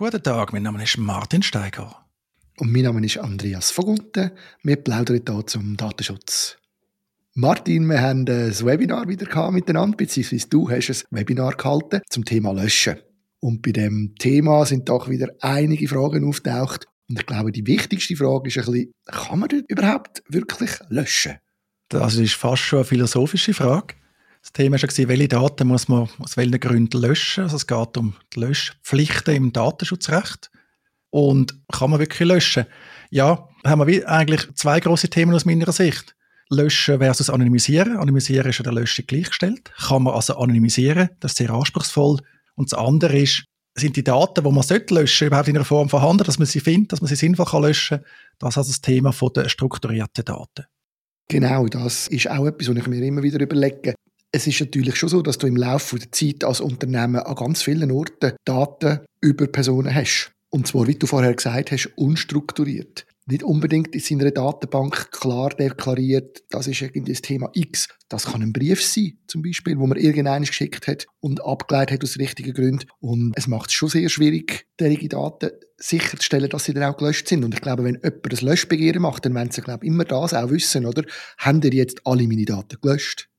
Guten Tag, mein Name ist Martin Steiger. Und mein Name ist Andreas Vogunten. Wir plaudern hier zum Datenschutz. Martin, wir haben ein Webinar wieder miteinander, beziehungsweise du hast ein Webinar gehalten zum Thema Löschen. Und bei dem Thema sind doch wieder einige Fragen auftaucht. Und ich glaube, die wichtigste Frage ist ein bisschen, kann man das überhaupt wirklich löschen? Das ist fast schon eine philosophische Frage. Das Thema war ja, welche Daten muss man aus welchen Gründen löschen. Also es geht um die Löschpflichten im Datenschutzrecht. Und kann man wirklich löschen? Ja, haben wir eigentlich zwei große Themen aus meiner Sicht. Löschen versus Anonymisieren. Anonymisieren ist ja der Löschung gleichgestellt. Kann man also anonymisieren, das ist sehr anspruchsvoll. Und das andere ist, sind die Daten, die man sollte löschen, überhaupt in einer Form vorhanden, dass man sie findet, dass man sie sinnvoll kann löschen kann. Das ist also das Thema der strukturierten Daten. Genau, das ist auch etwas, was ich mir immer wieder überlege. Es ist natürlich schon so, dass du im Laufe der Zeit als Unternehmen an ganz vielen Orten Daten über Personen hast. Und zwar, wie du vorher gesagt hast, unstrukturiert. Nicht unbedingt in seiner Datenbank klar deklariert, das ist irgendwie das Thema X. Das kann ein Brief sein, zum Beispiel, wo man irgendeinen geschickt hat und abgeleitet hat aus richtigen Gründen. Und es macht es schon sehr schwierig, derige Daten sicherzustellen, dass sie dann auch gelöscht sind. Und ich glaube, wenn jemand ein Löschbegehren macht, dann werden sie, glaube ich, immer das auch wissen, oder? Haben die jetzt alle meine Daten gelöscht?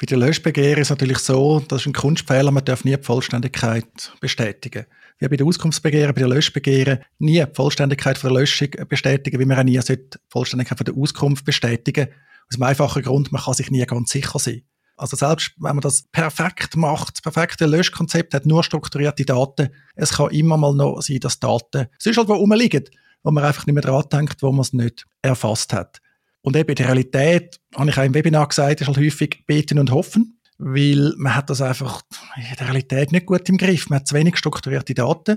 Bei der Löschbegehren ist es natürlich so, das ist ein Kunstfehler, man darf nie die Vollständigkeit bestätigen. Wie bei der Auskunftsbegehren, bei der Löschbegehren nie die Vollständigkeit der Löschung bestätigen, wie man auch nie die Vollständigkeit der Auskunft bestätigen Aus dem einfachen Grund, man kann sich nie ganz sicher sein. Also selbst wenn man das perfekt macht, das perfekte Löschkonzept hat nur strukturierte Daten, es kann immer mal noch sein, dass Daten sonst halt wo rumliegen, wo man einfach nicht mehr dran denkt, wo man es nicht erfasst hat. Und eben die Realität, habe ich auch im Webinar gesagt, ist halt häufig beten und hoffen, weil man hat das einfach in der Realität nicht gut im Griff. Man hat zu wenig strukturierte Daten.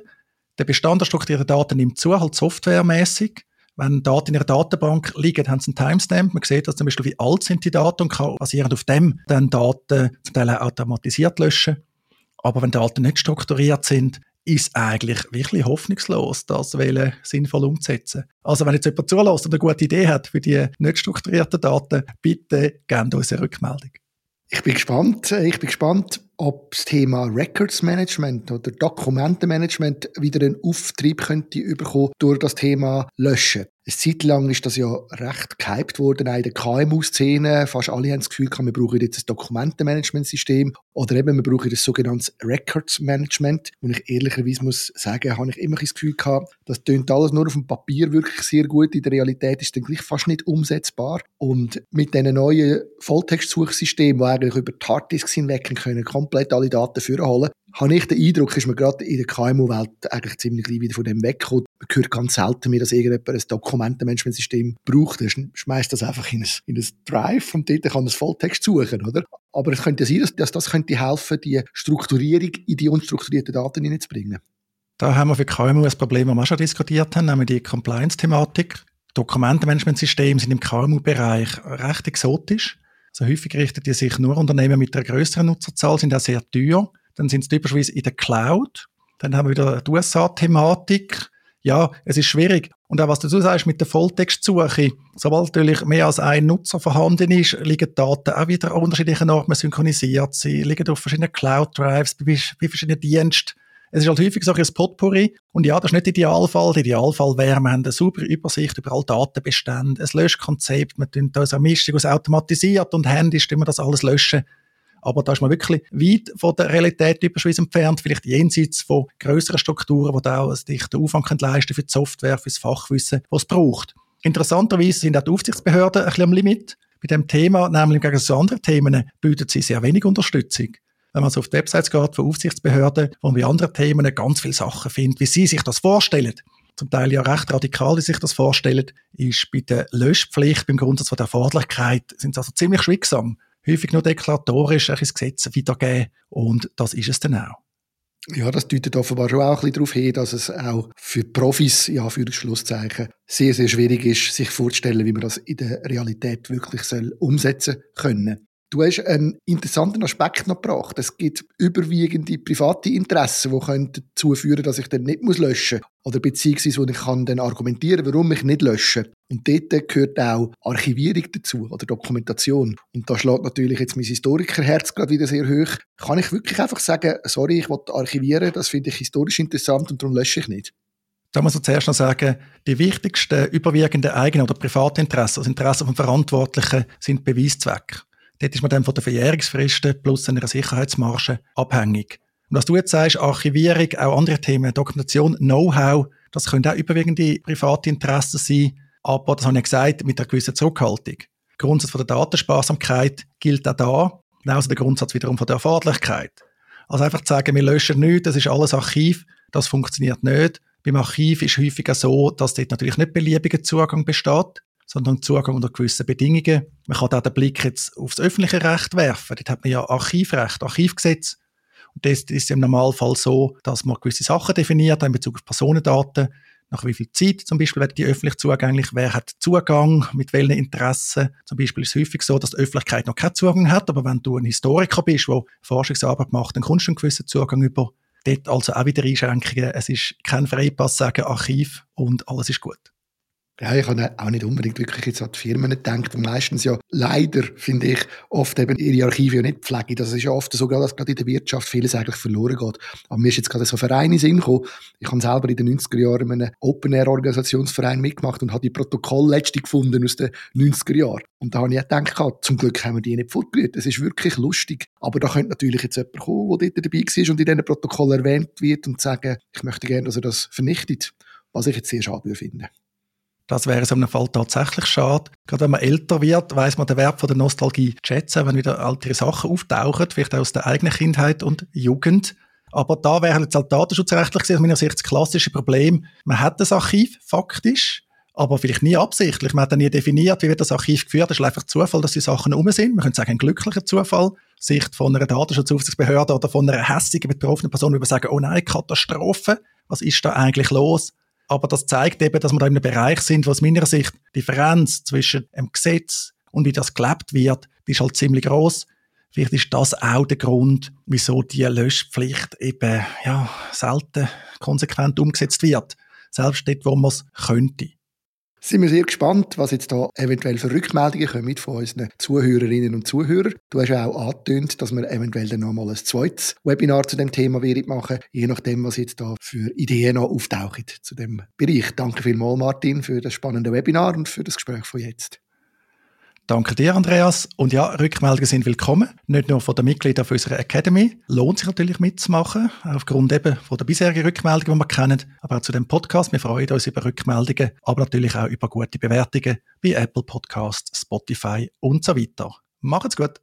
Der Bestand der strukturierten Daten nimmt zu, halt softwaremäßig. Wenn Daten in einer Datenbank liegen, haben sie einen Timestamp. Man sieht, dass zum Beispiel, wie alt sind die Daten und kann basierend auf dem dann Daten zum Teil automatisiert löschen. Aber wenn Daten nicht strukturiert sind, ist eigentlich wirklich hoffnungslos, das Wählen sinnvoll umzusetzen. Also wenn jetzt jemand zulässt und eine gute Idee hat für die nicht strukturierten Daten, bitte gebt uns eine Rückmeldung. Ich bin gespannt. Ich bin gespannt, ob das Thema Records Management oder Dokumentenmanagement wieder einen Auftrieb könnte bekommen durch das Thema Löschen. Eine Zeit lang ist das ja recht gehypt worden, in der KMU-Szene. Fast alle haben das Gefühl, wir brauchen jetzt ein Dokumentenmanagementsystem oder eben wir brauchen das sogenannte Records Management. Und ich ehrlicherweise muss sagen, habe ich immer das Gefühl gehabt, das tönt alles nur auf dem Papier wirklich sehr gut. In der Realität ist es dann gleich fast nicht umsetzbar. Und mit diesen neuen Volltextsuchsystemen, die eigentlich über die Harddisks hinweg können, komplett alle Daten vorholen, habe ich den Eindruck, ist man gerade in der KMU-Welt eigentlich ziemlich gleich wieder von dem weggekommen. Man hört ganz selten mehr, dass irgendjemand ein Dokumentenmanagementsystem braucht. Er schmeißt das einfach in ein, in ein Drive und dort kann man das Volltext suchen, oder? Aber es könnte sein, dass, das könnte helfen, die Strukturierung in die unstrukturierten Daten hineinzubringen. Da haben wir für KMU ein Problem, das wir schon diskutiert haben, nämlich die Compliance-Thematik. Dokumentenmanagementsysteme sind im KMU-Bereich recht exotisch. Also häufig richten die sich nur Unternehmen mit einer größeren Nutzerzahl, sind auch sehr teuer. Dann sind sie typischerweise in der Cloud. Dann haben wir wieder die USA-Thematik. Ja, es ist schwierig. Und auch was du sagst mit der Volltextsuche, sobald natürlich mehr als ein Nutzer vorhanden ist, liegen die Daten auch wieder an unterschiedlichen Orten synchronisiert. Sie liegen auf verschiedenen Cloud-Drives, bei, bei verschiedenen Diensten. Es ist halt häufig so ein Potpourri. Und ja, das ist nicht der Idealfall. Der Idealfall wäre, wir haben eine saubere Übersicht über alle Datenbestände, ein Löschkonzept, wir tun da eine Mischung aus automatisiert und Handys, wir das alles löschen. Aber da ist man wirklich weit von der Realität überschweiß entfernt, vielleicht jenseits von größeren Strukturen, die da auch einen dichten Aufwand leisten für die Software, für das Fachwissen, was es braucht. Interessanterweise sind auch die Aufsichtsbehörden ein bisschen am Limit. Bei dem Thema, nämlich im Gegensatz zu anderen Themen, bieten sie sehr wenig Unterstützung. Wenn man so auf die Websites geht von Aufsichtsbehörden, wo man bei anderen Themen ganz viele Sachen findet, wie sie sich das vorstellen, zum Teil ja recht radikal, wie sich das vorstellen, ist bei der Löschpflicht, beim Grundsatz von der Erforderlichkeit, sind sie also ziemlich schweigsam häufig nur deklaratorisch ins Gesetz wiedergeben und das ist es dann auch. Ja, das deutet offenbar schon auch ein bisschen darauf hin, dass es auch für Profis, ja, für Schlusszeichen, sehr, sehr schwierig ist, sich vorzustellen, wie man das in der Realität wirklich soll umsetzen können. Du hast einen interessanten Aspekt noch gebracht. Es gibt überwiegende private Interessen, die dazu führen dass ich dann nicht löschen muss. Oder beziehungsweise, wo ich kann dann argumentieren warum ich nicht lösche. Und dort gehört auch Archivierung dazu oder Dokumentation. Und da schlägt natürlich jetzt mein Historikerherz gerade wieder sehr hoch. Kann ich wirklich einfach sagen, sorry, ich will archivieren, das finde ich historisch interessant und darum lösche ich nicht? Da muss man zuerst noch sagen, die wichtigsten überwiegenden eigenen oder privaten Interessen, also Interessen von Verantwortlichen, sind Beweiszweck. Dort ist man dann von den Verjährungsfristen plus einer Sicherheitsmarge abhängig. Und was du jetzt sagst, Archivierung, auch andere Themen, Dokumentation, Know-how, das können auch überwiegende private Interessen sein, aber, das habe ich gesagt, mit einer gewissen Zurückhaltung. Der Grundsatz von der Datensparsamkeit gilt auch da, genauso der Grundsatz wiederum von der Erforderlichkeit. Also einfach zu sagen, wir löschen nichts, das ist alles Archiv, das funktioniert nicht. Beim Archiv ist häufiger so, dass dort natürlich nicht beliebiger Zugang besteht sondern Zugang unter gewissen Bedingungen. Man kann da den Blick jetzt aufs öffentliche Recht werfen. Dort hat man ja Archivrecht, Archivgesetz. Und das ist im Normalfall so, dass man gewisse Sachen definiert in Bezug auf Personendaten. Nach wie viel Zeit zum Beispiel werden die öffentlich zugänglich? Wer hat Zugang? Mit welchen Interessen? Zum Beispiel ist es häufig so, dass die Öffentlichkeit noch keinen Zugang hat, aber wenn du ein Historiker bist, der Forschungsarbeit macht, dann kommst du einen gewissen Zugang über. Dort also auch wieder Einschränkungen. Es ist kein Freipass sagen Archiv und alles ist gut. Ja, ich habe auch nicht unbedingt wirklich jetzt an die Firmen gedacht, meistens ja leider, finde ich, oft eben ihre Archive ja nicht pflegen. Das ist ja oft so, dass gerade in der Wirtschaft vieles eigentlich verloren geht. Aber mir ist jetzt gerade so ein Verein in Sinn gekommen. Ich habe selber in den 90er Jahren in einem Open-Air-Organisationsverein mitgemacht und habe die Protokolle letzte gefunden aus den 90er Jahren. Und da habe ich auch gedacht, zum Glück haben wir die nicht fortgerührt. Das ist wirklich lustig. Aber da könnte natürlich jetzt jemand kommen, der dort dabei war und in diesen Protokollen erwähnt wird und sagen, ich möchte gerne, dass er das vernichtet. Was ich jetzt sehr schade finde. Das wäre in so einem Fall tatsächlich schade. Gerade wenn man älter wird, weiß man den Wert von der Nostalgie zu schätzen, wenn wieder ältere Sachen auftauchen, vielleicht aus der eigenen Kindheit und Jugend. Aber da wäre jetzt halt datenschutzrechtlich aus meiner Sicht das klassische Problem. Man hat das Archiv faktisch, aber vielleicht nie absichtlich. Man hat dann nie definiert, wie wird das Archiv geführt. Es ist einfach Zufall, dass die Sachen um sind. Man könnte sagen, ein glücklicher Zufall. Sicht von einer Datenschutzaufsichtsbehörde oder von einer hässigen betroffenen Person, über sagen, oh nein, Katastrophe. Was ist da eigentlich los? Aber das zeigt eben, dass wir da in einem Bereich sind, wo aus meiner Sicht die Differenz zwischen dem Gesetz und wie das gelebt wird, die ist halt ziemlich groß. Vielleicht ist das auch der Grund, wieso die Löschpflicht eben ja, selten konsequent umgesetzt wird. Selbst dort, wo man es könnte sind wir sehr gespannt, was jetzt da eventuell für Rückmeldungen kommen von unseren Zuhörerinnen und Zuhörern. Du hast ja auch angetönt, dass wir eventuell dann nochmal ein zweites Webinar zu dem Thema machen je nachdem, was jetzt da für Ideen noch auftauchen zu dem Bereich. Danke vielmals, Martin, für das spannende Webinar und für das Gespräch von jetzt. Danke dir, Andreas. Und ja, Rückmeldungen sind willkommen. Nicht nur von den Mitgliedern unserer Academy. Lohnt sich natürlich mitzumachen, aufgrund eben von der bisherigen Rückmeldungen, die wir kennen, aber auch zu dem Podcast. Wir freuen uns über Rückmeldungen, aber natürlich auch über gute Bewertungen bei Apple Podcasts, Spotify und so weiter. Macht's gut!